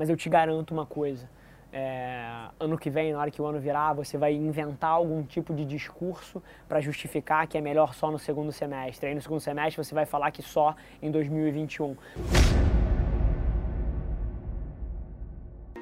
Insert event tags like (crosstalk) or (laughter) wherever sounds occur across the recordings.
Mas eu te garanto uma coisa: é, ano que vem, na hora que o ano virar, você vai inventar algum tipo de discurso para justificar que é melhor só no segundo semestre. Aí no segundo semestre você vai falar que só em 2021.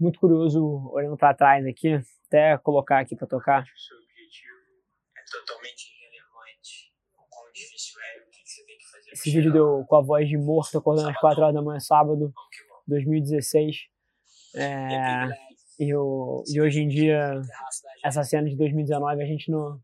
Muito curioso olhando para trás aqui, até colocar aqui para tocar. O seu objetivo é totalmente irrelevante. O quão difícil é, o que você tem que fazer. Esse vídeo deu com a voz de morto, acordando às 4 horas da manhã, sábado, 2016. É, e, o, e hoje em dia, essa cena de 2019, a gente no,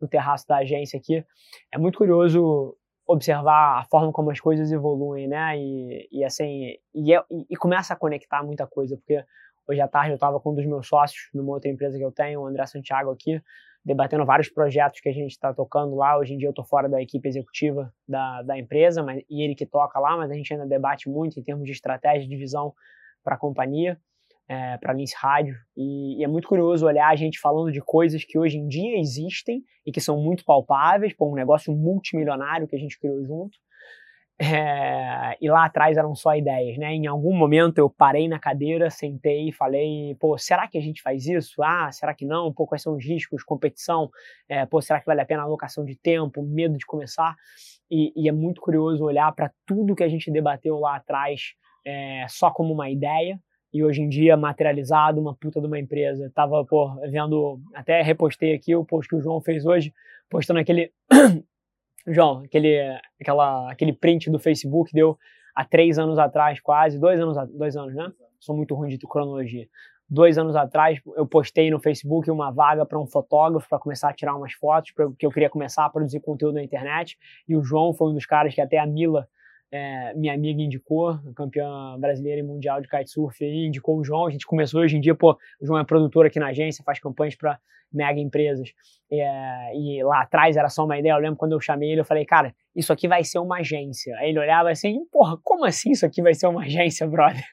no terraço da agência aqui. É muito curioso observar a forma como as coisas evoluem, né? E, e assim, e, é, e, começa a conectar muita coisa, porque Hoje à tarde eu estava com um dos meus sócios, numa outra empresa que eu tenho, o André Santiago aqui, debatendo vários projetos que a gente está tocando lá. Hoje em dia eu estou fora da equipe executiva da, da empresa, mas, e ele que toca lá, mas a gente ainda debate muito em termos de estratégia de visão para a companhia, é, para Lince Rádio. E, e, é muito curioso olhar a gente falando de coisas que hoje em dia existem e que são muito palpáveis, por um negócio multimilionário que a gente criou junto. É, e lá atrás eram só ideias, né? Em algum momento eu parei na cadeira, sentei e falei, pô, será que a gente faz isso? Ah, será que não? Pô, quais são os riscos? Competição? É, pô, será que vale a pena a alocação de tempo? Medo de começar? E, e é muito curioso olhar para tudo que a gente debateu lá atrás é, só como uma ideia e hoje em dia materializado, uma puta de uma empresa. Tava, pô, vendo, até repostei aqui o post que o João fez hoje, postando aquele (coughs) João, aquele, aquela, aquele print do Facebook deu há três anos atrás, quase, dois anos, dois anos, né? Sou muito ruim de cronologia. Dois anos atrás, eu postei no Facebook uma vaga para um fotógrafo para começar a tirar umas fotos, porque eu queria começar a produzir conteúdo na internet. E o João foi um dos caras que até a Mila, é, minha amiga, indicou, campeã brasileira e mundial de kitesurf, indicou o João. A gente começou hoje em dia, pô, o João é produtor aqui na agência, faz campanhas para mega empresas. É, e lá atrás era só uma ideia. Eu lembro quando eu chamei ele, eu falei, cara, isso aqui vai ser uma agência. Aí ele olhava assim, porra, como assim isso aqui vai ser uma agência, brother?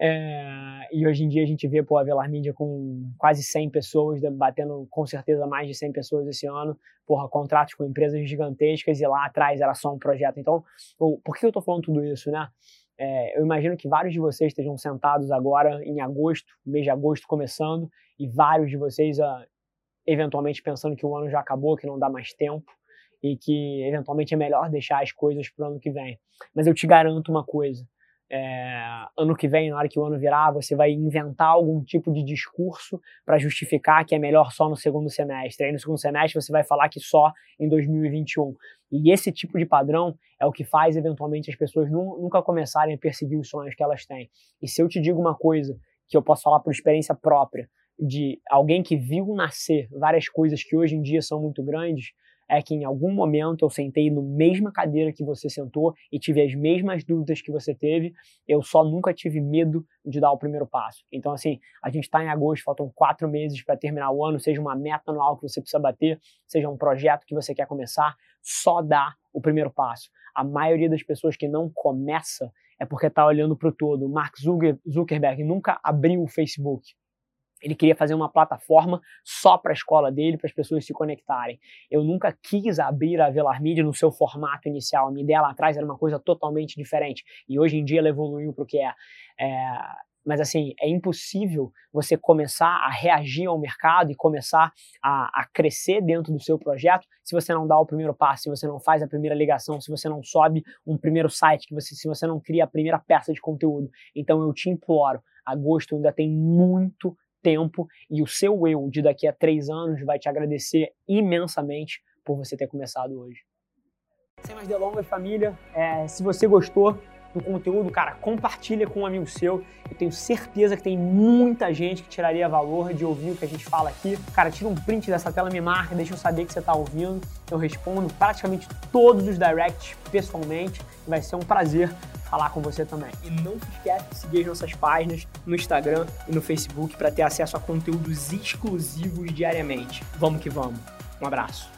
É, e hoje em dia a gente vê pô, a Velar Mídia com quase 100 pessoas, batendo com certeza mais de 100 pessoas esse ano, porra, contratos com empresas gigantescas e lá atrás era só um projeto. Então, por que eu tô falando tudo isso, né? É, eu imagino que vários de vocês estejam sentados agora em agosto, mês de agosto começando, e vários de vocês uh, eventualmente pensando que o ano já acabou, que não dá mais tempo e que eventualmente é melhor deixar as coisas para o ano que vem. Mas eu te garanto uma coisa: é, ano que vem, na hora que o ano virar, você vai inventar algum tipo de discurso para justificar que é melhor só no segundo semestre. Aí no segundo semestre você vai falar que só em 2021. E esse tipo de padrão é o que faz eventualmente as pessoas nunca começarem a perseguir os sonhos que elas têm. E se eu te digo uma coisa que eu posso falar por experiência própria, de alguém que viu nascer várias coisas que hoje em dia são muito grandes, é que em algum momento eu sentei no mesma cadeira que você sentou e tive as mesmas dúvidas que você teve, eu só nunca tive medo de dar o primeiro passo. Então, assim, a gente está em agosto, faltam quatro meses para terminar o ano, seja uma meta anual que você precisa bater, seja um projeto que você quer começar, só dá o primeiro passo. A maioria das pessoas que não começa é porque está olhando para o todo. Mark Zuckerberg nunca abriu o Facebook. Ele queria fazer uma plataforma só para a escola dele, para as pessoas se conectarem. Eu nunca quis abrir a Velar Media no seu formato inicial. A minha ideia lá atrás era uma coisa totalmente diferente. E hoje em dia ela evoluiu para o que é. é. Mas assim, é impossível você começar a reagir ao mercado e começar a, a crescer dentro do seu projeto se você não dá o primeiro passo, se você não faz a primeira ligação, se você não sobe um primeiro site, que você, se você não cria a primeira peça de conteúdo. Então eu te imploro, agosto ainda tem muito tempo e o seu eu de daqui a três anos vai te agradecer imensamente por você ter começado hoje. Sem mais delongas, família, é, se você gostou do conteúdo, cara, compartilha com um amigo seu. Eu tenho certeza que tem muita gente que tiraria valor de ouvir o que a gente fala aqui. Cara, tira um print dessa tela, me marca, deixa eu saber que você está ouvindo. Eu respondo praticamente todos os directs pessoalmente. Vai ser um prazer falar com você também. E não se esquece de seguir as nossas páginas no Instagram e no Facebook para ter acesso a conteúdos exclusivos diariamente. Vamos que vamos. Um abraço.